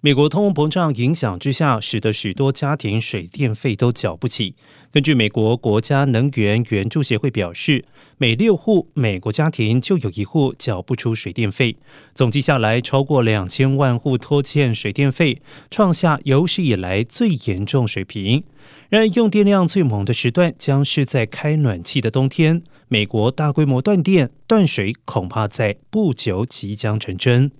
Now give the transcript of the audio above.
美国通货膨胀影响之下，使得许多家庭水电费都缴不起。根据美国国家能源援助协会表示，每六户美国家庭就有一户缴不出水电费。总计下来，超过两千万户拖欠水电费，创下有史以来最严重水平。然而，用电量最猛的时段将是在开暖气的冬天。美国大规模断电、断水，恐怕在不久即将成真。